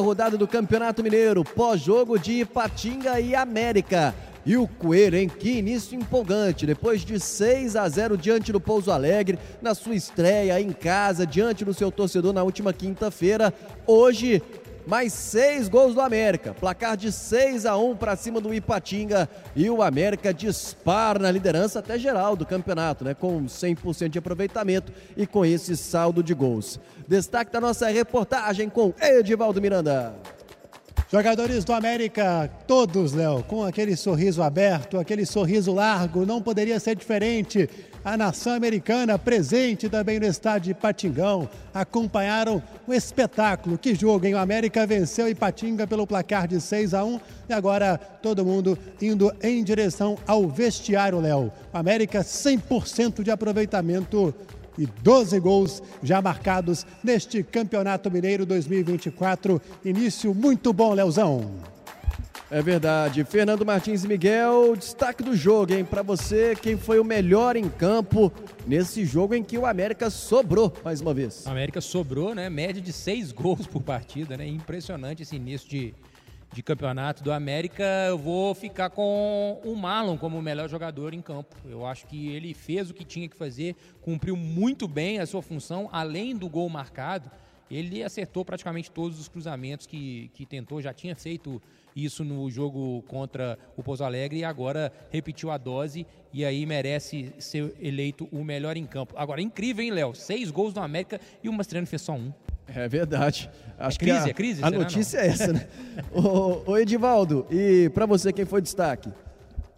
Rodada do Campeonato Mineiro, pós-jogo de Ipatinga e América. E o Coelho, hein? Que início empolgante. Depois de 6 a 0 diante do Pouso Alegre, na sua estreia em casa, diante do seu torcedor na última quinta-feira. Hoje, mais seis gols do América. Placar de 6 a 1 para cima do Ipatinga e o América dispara na liderança até geral do campeonato, né? Com 100% de aproveitamento e com esse saldo de gols. Destaque da nossa reportagem com Edivaldo Miranda. Jogadores do América, todos, Léo, com aquele sorriso aberto, aquele sorriso largo, não poderia ser diferente. A nação americana presente também no estádio de Patingão, acompanharam o espetáculo. Que jogo, hein? O América venceu Ipatinga pelo placar de 6 a 1 e agora todo mundo indo em direção ao vestiário, Léo. América 100% de aproveitamento e 12 gols já marcados neste Campeonato Mineiro 2024. Início muito bom, Leozão. É verdade. Fernando Martins e Miguel, destaque do jogo, hein? Para você, quem foi o melhor em campo nesse jogo em que o América sobrou mais uma vez? O América sobrou, né? Média de seis gols por partida, né? Impressionante esse início de, de campeonato do América, eu vou ficar com o Marlon como o melhor jogador em campo. Eu acho que ele fez o que tinha que fazer, cumpriu muito bem a sua função, além do gol marcado. Ele acertou praticamente todos os cruzamentos que, que tentou, já tinha feito isso no jogo contra o Pouso Alegre e agora repetiu a dose e aí merece ser eleito o melhor em campo. Agora, incrível, hein, Léo? Seis gols do América e o Mastriano fez só um. É verdade. Acho é crise, que a, é crise. A notícia não? é essa, né? ô, ô, Edivaldo, e para você quem foi destaque?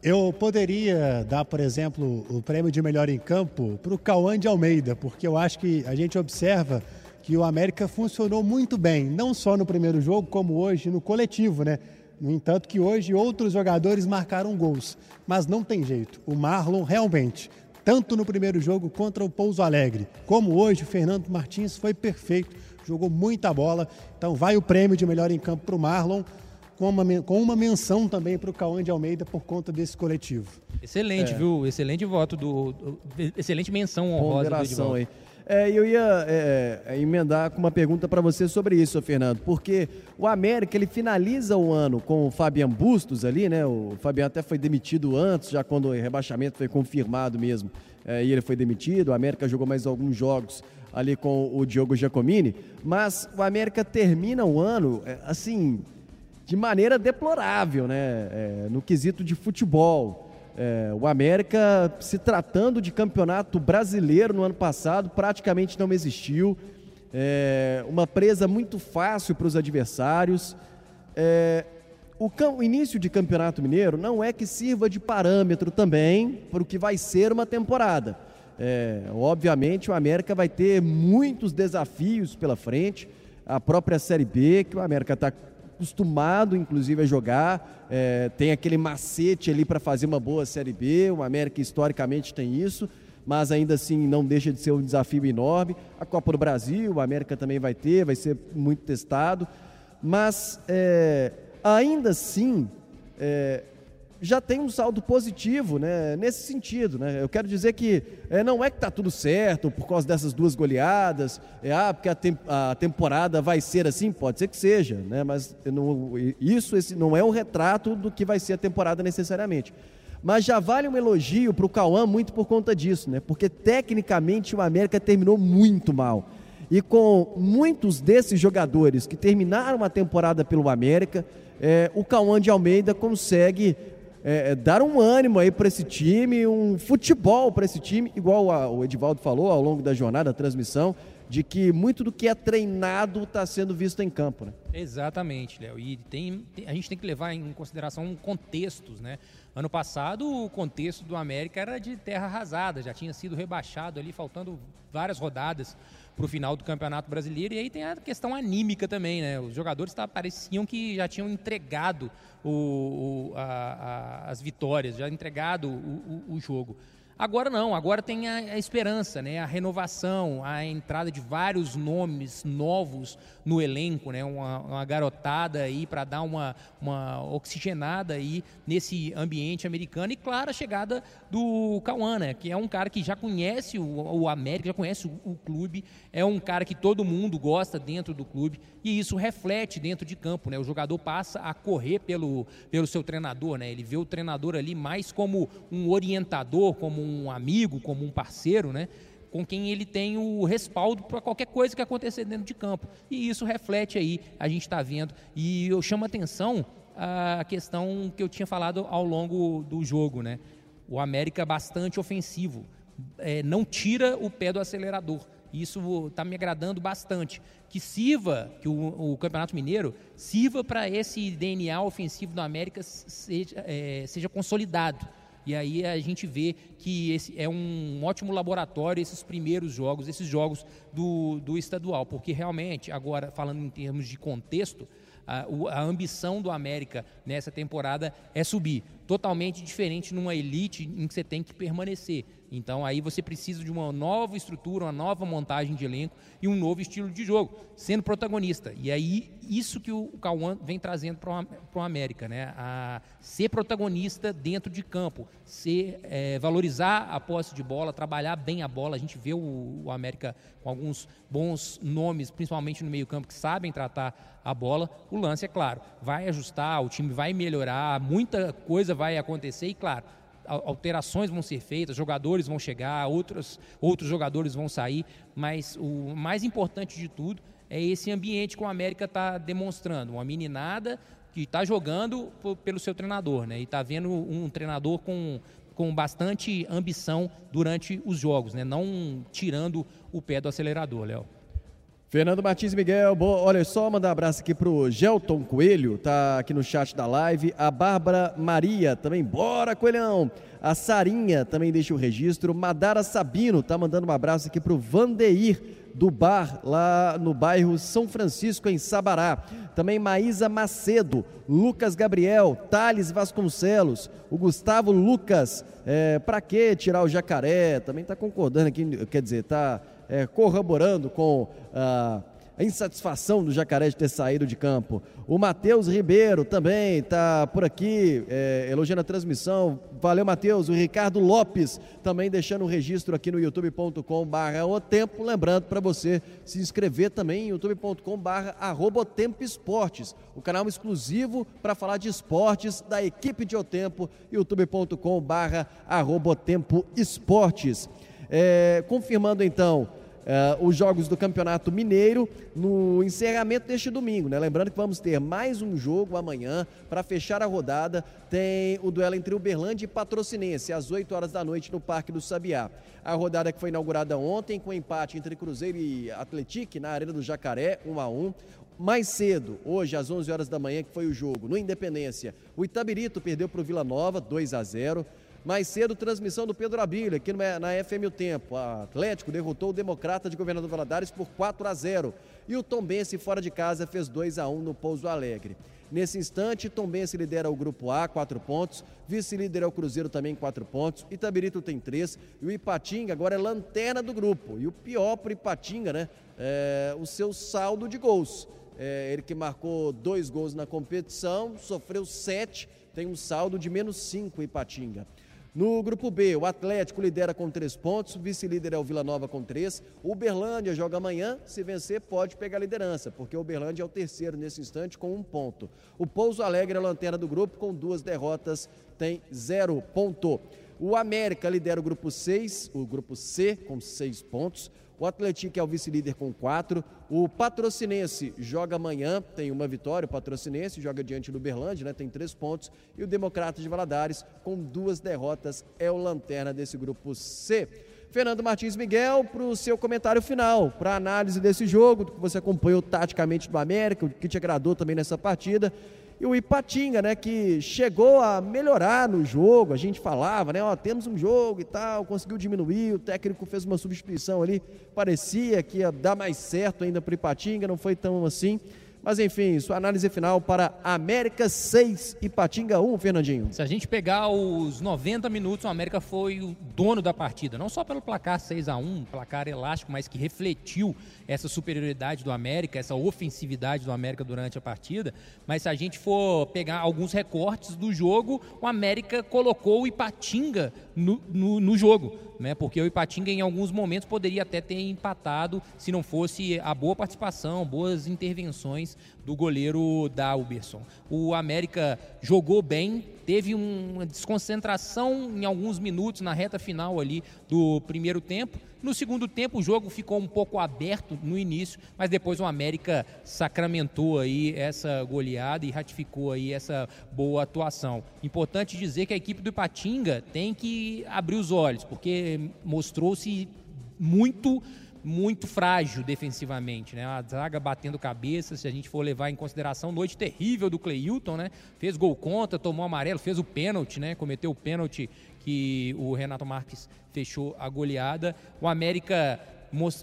Eu poderia dar, por exemplo, o prêmio de melhor em campo para o Cauã de Almeida, porque eu acho que a gente observa que o América funcionou muito bem, não só no primeiro jogo, como hoje no coletivo, né? No entanto, que hoje outros jogadores marcaram gols, mas não tem jeito. O Marlon realmente, tanto no primeiro jogo contra o Pouso Alegre, como hoje, o Fernando Martins foi perfeito jogou muita bola. Então vai o prêmio de melhor em campo para o Marlon, com uma, com uma menção também para o Cauã de Almeida por conta desse coletivo. Excelente, é. viu? Excelente voto do, do, Excelente menção honrosa Ponderação do aí. É, eu ia é, é, emendar com uma pergunta para você sobre isso, Fernando, porque o América ele finaliza o ano com o Fabian Bustos ali, né? O Fabian até foi demitido antes, já quando o rebaixamento foi confirmado mesmo, é, e ele foi demitido. O América jogou mais alguns jogos ali com o Diogo Giacomini, mas o América termina o ano, é, assim, de maneira deplorável, né? É, no quesito de futebol. É, o América, se tratando de campeonato brasileiro no ano passado, praticamente não existiu. É, uma presa muito fácil para os adversários. É, o, o, início de campeonato mineiro não é que sirva de parâmetro também para o que vai ser uma temporada. É, obviamente, o América vai ter muitos desafios pela frente. A própria Série B, que o América está acostumado, inclusive, a jogar, é, tem aquele macete ali para fazer uma boa Série B. O América, historicamente, tem isso, mas ainda assim não deixa de ser um desafio enorme. A Copa do Brasil, o América também vai ter, vai ser muito testado. Mas, é, ainda assim, é, já tem um saldo positivo né, nesse sentido. Né? Eu quero dizer que é, não é que está tudo certo por causa dessas duas goleadas, é, ah, porque a, tem, a, temporada vai ser assim, pode ser que seja, né? mas não, isso esse não é um retrato do que vai ser a temporada necessariamente. Mas já vale um elogio para o Cauã muito por conta disso, né? porque tecnicamente o América terminou muito mal. E com muitos desses jogadores que terminaram a temporada pelo América, é, o Cauã de Almeida consegue é, é, dar um ânimo aí para esse time, um futebol para esse time, igual a, o Edivaldo falou ao longo da jornada, da transmissão, de que muito do que é treinado está sendo visto em campo, né? Exatamente, Léo. E tem, tem, a gente tem que levar em consideração contextos, né? Ano passado, o contexto do América era de terra arrasada, já tinha sido rebaixado ali, faltando várias rodadas para o final do Campeonato Brasileiro. E aí tem a questão anímica também, né? Os jogadores tá, pareciam que já tinham entregado o, o, a, a, as vitórias, já entregado o, o, jogo. Agora não, agora tem a, a, esperança, né? a renovação, a entrada de vários nomes novos no elenco, né? uma, uma garotada aí para dar uma, uma oxigenada aí nesse ambiente americano e, claro, a chegada do Cauã, né? que é um cara que já conhece o, o América, já conhece o, o clube, é um cara que todo mundo gosta dentro do clube e isso reflete dentro de campo. Né? O jogador passa a correr pelo, pelo seu treinador, né? ele vê o treinador ali mais como um orientador, como um amigo, como um parceiro, né? com quem ele tem o respaldo para qualquer coisa que acontecer dentro de campo. E isso reflete aí, a gente está vendo. E eu chamo atenção a questão que eu tinha falado ao longo do jogo, né? O América é bastante ofensivo, é, não tira o pé do acelerador. Isso está me agradando bastante. Que sirva, que o, o Campeonato Mineiro sirva para esse DNA ofensivo do América seja, é, seja consolidado e aí a gente vê que esse é um ótimo laboratório esses primeiros jogos, esses jogos do, do estadual, porque realmente, agora falando em termos de contexto, a, a, ambição do América nessa temporada é subir. Totalmente diferente numa elite em que você tem que permanecer. Então aí você precisa de uma nova estrutura, uma nova montagem de elenco e um novo estilo de jogo, sendo protagonista. E aí isso que o Cauã vem trazendo para o América, né? A ser protagonista dentro de campo, ser, é, valorizar a posse de bola, trabalhar bem a bola. A gente vê o, o América com alguns bons nomes, principalmente no meio campo, que sabem tratar a bola. O lance, é claro, vai ajustar, o time vai melhorar, muita coisa vai acontecer e, claro, alterações vão ser feitas, jogadores vão chegar, outros, outros jogadores vão sair, mas o mais importante de tudo é esse ambiente que o América está demonstrando, uma meninada que está jogando pelo seu treinador, né? E está vendo um treinador com, com bastante ambição durante os jogos, né? Não tirando o pé do acelerador, Léo. Fernando Martins Miguel, olha só, mandar um abraço aqui pro Gelton Coelho, tá aqui no chat da live. A Bárbara Maria também, bora Coelhão. A Sarinha também deixa o registro. Madara Sabino tá mandando um abraço aqui pro Vandeir do bar lá no bairro São Francisco, em Sabará. Também Maísa Macedo, Lucas Gabriel, Thales Vasconcelos, o Gustavo Lucas. É, pra que tirar o jacaré? Também tá concordando aqui, quer dizer, tá é, corroborando com ah, a insatisfação do Jacaré de ter saído de campo. O Matheus Ribeiro também está por aqui, é, elogiando a transmissão. Valeu, Matheus. O Ricardo Lopes também deixando o registro aqui no youtube.com/barra o tempo. Lembrando para você se inscrever também em youtube.com/barra Tempo Esportes, o canal exclusivo para falar de esportes da equipe de O Tempo, youtube.com/barra Tempo Esportes. É, confirmando então. Uh, os jogos do Campeonato Mineiro no encerramento deste domingo, né? Lembrando que vamos ter mais um jogo amanhã para fechar a rodada. Tem o duelo entre Uberlândia e Patrocinense às 8 horas da noite no Parque do Sabiá. A rodada que foi inaugurada ontem com empate entre Cruzeiro e Atlético na Arena do Jacaré, 1 a 1. Mais cedo, hoje às 11 horas da manhã que foi o jogo, no Independência, o Itabirito perdeu para o Vila Nova 2 a 0. Mais cedo, transmissão do Pedro Abílio, aqui na FM O Tempo. O Atlético derrotou o Democrata de Governador Valadares por 4 a 0. E o Tombense, fora de casa, fez 2 a 1 no Pouso Alegre. Nesse instante, Tombense lidera o Grupo A, 4 pontos. Vice-líder é o Cruzeiro também, 4 pontos. Itabirito tem 3. E o Ipatinga agora é lanterna do grupo. E o pior para o Ipatinga, né? É o seu saldo de gols. É, ele que marcou dois gols na competição, sofreu sete, tem um saldo de menos cinco Ipatinga. No grupo B, o Atlético lidera com três pontos, o vice-líder é o Vila Nova com três. O Uberlândia joga amanhã, se vencer pode pegar a liderança, porque o Uberlândia é o terceiro nesse instante com um ponto. O Pouso Alegre é a lanterna do grupo com duas derrotas, tem zero ponto. O América lidera o grupo 6, o grupo C com seis pontos. O Atlético é o vice-líder com quatro. O Patrocinense joga amanhã, tem uma vitória. O Patrocinense joga diante do Berlândia, né, tem três pontos. E o Democrata de Valadares, com duas derrotas, é o lanterna desse grupo C. Fernando Martins Miguel, para o seu comentário final, para análise desse jogo, que você acompanhou taticamente do América, o que te agradou também nessa partida e o Ipatinga, né, que chegou a melhorar no jogo, a gente falava, né, ó, temos um jogo e tal, conseguiu diminuir, o técnico fez uma substituição ali, parecia que ia dar mais certo ainda para o Ipatinga, não foi tão assim, Mas enfim, sua análise final para América 6 e Patinga 1, Fernandinho. Se a gente pegar os 90 minutos, o América foi o dono da partida, não só pelo placar 6 a 1 placar elástico, mas que refletiu essa superioridade do América, essa ofensividade do América durante a partida. Mas se a gente for pegar alguns recortes do jogo, o América colocou o Ipatinga no, no, no jogo né? Porque o Ipatinga em alguns momentos poderia até ter empatado se não fosse a boa participação, boas intervenções do goleiro Dalberson. O América jogou bem, teve uma desconcentração em alguns minutos na reta final ali do primeiro tempo. No segundo tempo o jogo ficou um pouco aberto no início, mas depois o América sacramentou aí essa goleada e ratificou aí essa boa atuação. Importante dizer que a equipe do Ipatinga tem que abrir os olhos, porque mostrou-se muito muito frágil defensivamente, né? A zaga batendo cabeça, se a gente for levar em consideração, noite terrível do Cleilton, né? Fez gol contra, tomou amarelo, fez o pênalti, né? Cometeu o pênalti que o Renato Marques fechou a goleada. O América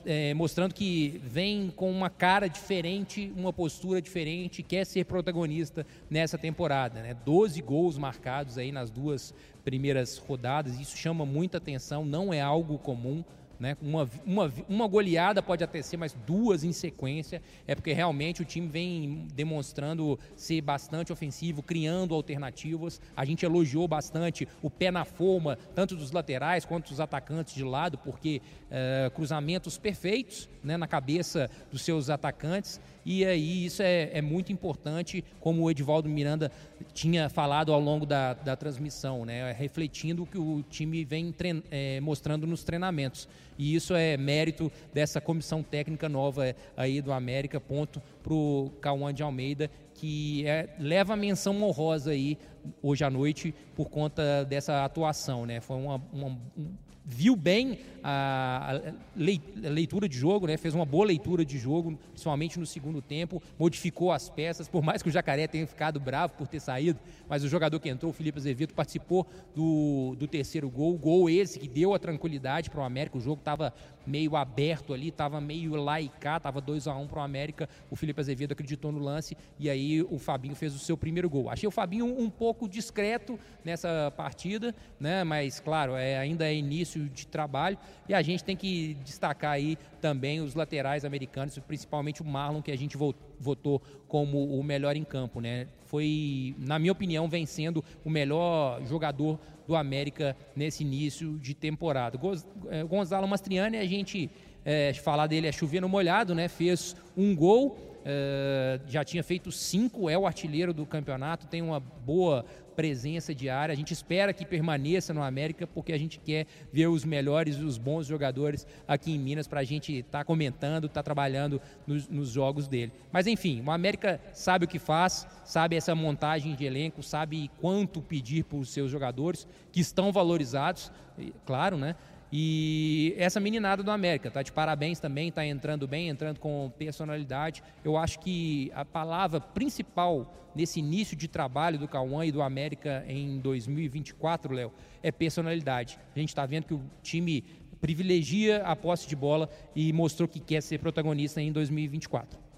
é, mostrando que vem com uma cara diferente, uma postura diferente, quer ser protagonista nessa temporada. Né? 12 gols marcados aí nas duas primeiras rodadas, isso chama muita atenção, não é algo comum. Né? Uma, uma, uma goleada pode até ser, mas duas em sequência, é porque realmente o time vem demonstrando ser bastante ofensivo, criando alternativas. A gente elogiou bastante o pé na forma, tanto dos laterais quanto dos atacantes de lado, porque uh, cruzamentos perfeitos né, na cabeça dos seus atacantes. E aí isso é, é, muito importante, como o Edivaldo Miranda tinha falado ao longo da, da transmissão, né, refletindo o que o time vem é, mostrando nos treinamentos. E isso é mérito dessa comissão técnica nova aí do América, ponto para o Cauã de Almeida, que é, leva a menção honrosa aí hoje à noite por conta dessa atuação. Né? Foi uma, uma um, viu bem a, leitura de jogo, né? fez uma boa leitura de jogo, principalmente no segundo tempo, modificou as peças, por mais que o Jacaré tenha ficado bravo por ter saído, mas o jogador que entrou, o Felipe Azevedo, participou do, do terceiro gol, gol esse que deu a tranquilidade para o América, o jogo estava meio aberto ali, estava meio lá e cá, estava 2 a 1 um para o América, o Felipe Azevedo acreditou no lance e aí o Fabinho fez o seu primeiro gol. Achei o Fabinho um pouco discreto nessa partida, né? mas claro, é, ainda é início de trabalho e a gente tem que destacar aí também os laterais americanos, principalmente o Marlon, que a gente votou como o melhor em campo. Né? Foi, na minha opinião, vencendo o melhor jogador do América nesse início de temporada. É, Gonzalo Mastriani, a gente é, falar dele é chover no molhado, né? Fez um gol, é, já tinha feito cinco, é o artilheiro do campeonato, tem uma boa presença diária. A gente espera que permaneça no América, porque a gente quer ver os melhores e os bons jogadores aqui em Minas para a gente estar tá comentando, estar tá trabalhando nos, nos, jogos dele. Mas enfim, o América sabe o que faz, sabe essa montagem de elenco, sabe quanto pedir para os seus jogadores, que estão valorizados, claro, né? E essa meninada do América tá de parabéns também, tá entrando bem, entrando com personalidade. Eu acho que a palavra principal nesse início de trabalho do Cauã e do América em 2024, Léo, é personalidade. A gente está vendo que o time privilegia a posse de bola e mostrou que quer ser protagonista em 2024.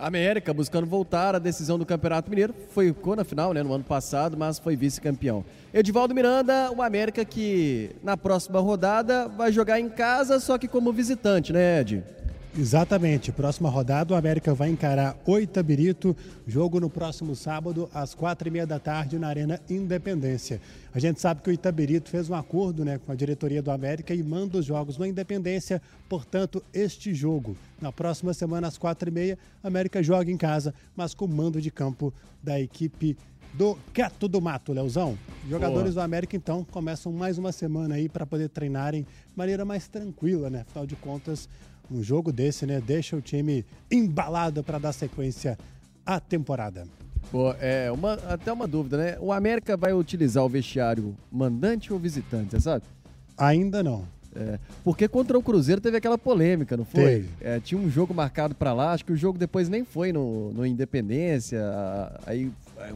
América buscando voltar à decisão do Campeonato Mineiro. Foi ficou na final, né, no ano passado, mas foi vice-campeão. Edivaldo Miranda, o América que na próxima rodada vai jogar em casa, só que como visitante, né, Ed? Exatamente. Próxima rodada, o América vai encarar o Itabirito. Jogo no próximo sábado, às quatro e meia da tarde, na Arena Independência. A gente sabe que o Itabirito fez um acordo né, com a diretoria do América e manda os jogos na Independência. Portanto, este jogo, na próxima semana, às quatro e meia, a América joga em casa, mas com mando de campo da equipe do Quieto do Mato, Leozão. Jogadores Boa. do América, então, começam mais uma semana aí para poder treinarem de maneira mais tranquila, né? Afinal de contas, um jogo desse, né, deixa o time embalado para dar sequência à temporada. Pô, é uma, até uma dúvida, né? O América vai utilizar o vestiário mandante ou visitante, você sabe? Ainda não. É, porque contra o Cruzeiro teve aquela polêmica, não foi? É, tinha um jogo marcado para lá, acho que o jogo depois nem foi no, no Independência. Aí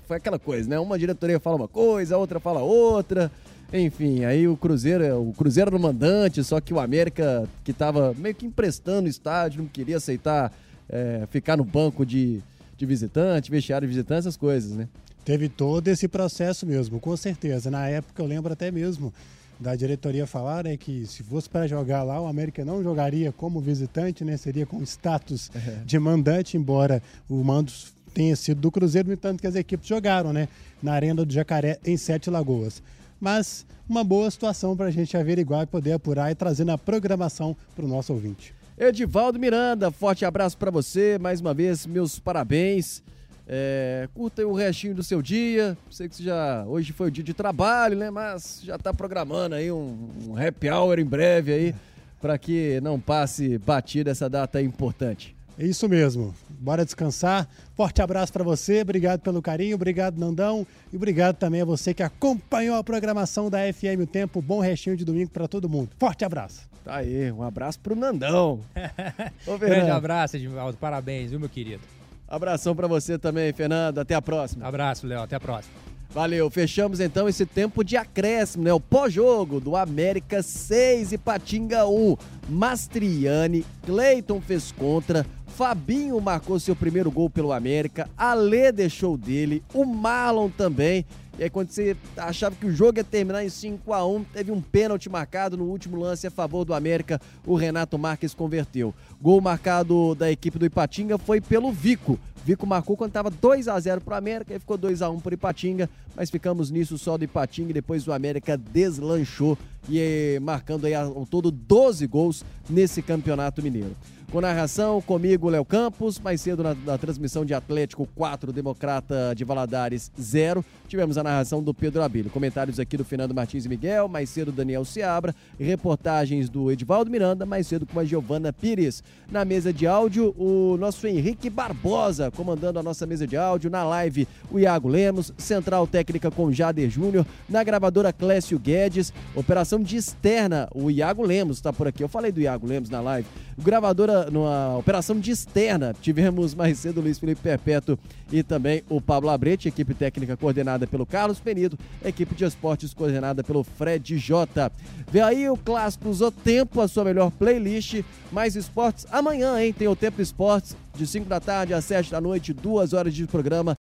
foi aquela coisa, né? Uma diretoria fala uma coisa, a outra fala outra. Enfim, aí o Cruzeiro, o Cruzeiro era o mandante, só que o América, que estava meio que emprestando o estádio, não queria aceitar é, ficar no banco de, de visitante, vestiário de visitante, essas coisas, né? Teve todo esse processo mesmo, com certeza. Na época eu lembro até mesmo da diretoria falar né, que se fosse para jogar lá, o América não jogaria como visitante, né? Seria com status é. de mandante, embora o mando tenha sido do Cruzeiro, no entanto que as equipes jogaram, né? Na Arena do Jacaré, em Sete Lagoas. Mas uma boa situação para a gente averiguar e poder apurar e trazer na programação para o nosso ouvinte. Edivaldo Miranda, forte abraço para você. Mais uma vez, meus parabéns. É, curta o restinho do seu dia. Sei que já hoje foi o dia de trabalho, né? Mas já está programando aí um, um happy hour em breve aí para que não passe batida essa data importante. É isso mesmo. Bora descansar. Forte abraço para você. Obrigado pelo carinho. Obrigado, Nandão. E obrigado também a você que acompanhou a programação da FM O Tempo. Bom restinho de domingo para todo mundo. Forte abraço. Tá aí. Um abraço pro Nandão. Grande abraço, Edvaldo. Parabéns, viu, meu querido? Abração para você também, Fernando. Até a próxima. Abraço, Léo. Até a próxima. Valeu, fechamos então esse tempo de acréscimo, né? O pós-jogo do América 6 e Patinga 1. Mastriani, Cleiton fez contra, Fabinho marcou seu primeiro gol pelo América, Alê deixou dele, o Marlon também. E aí, quando você achava que o jogo ia terminar em 5 a 1 teve um pênalti marcado no último lance a favor do América. O Renato Marques converteu. Gol marcado da equipe do Ipatinga foi pelo Vico. Vico marcou quando estava 2 a 0 para o América e ficou 2 a 1 para Ipatinga, mas ficamos nisso só do Ipatinga e depois o América deslanchou e eh, marcando aí ao todo 12 gols nesse Campeonato Mineiro. Com narração, comigo, Léo Campos. Mais cedo na, na, transmissão de Atlético 4, Democrata de Valadares 0. Tivemos a narração do Pedro Abílio. Comentários aqui do Fernando Martins e Miguel. Mais cedo, Daniel Seabra. Reportagens do Edivaldo Miranda. Mais cedo com a Giovana Pires. Na mesa de áudio, o nosso Henrique Barbosa comandando a nossa mesa de áudio. Na live, o Iago Lemos. Central técnica com Jader Júnior. Na gravadora, Clécio Guedes. Operação de externa, o Iago Lemos está por aqui. Eu falei do Iago Lemos na live. Gravadora numa operação de externa. Tivemos mais cedo o Luiz Felipe Perpétuo e também o Pablo Abrete, equipe técnica coordenada pelo Carlos Penido, equipe de esportes coordenada pelo Fred J. Vê aí o clássico O Tempo, a sua melhor playlist. Mais esportes amanhã, hein? Tem o Tempo Esportes de 5 da tarde às 7 da noite, duas horas de programa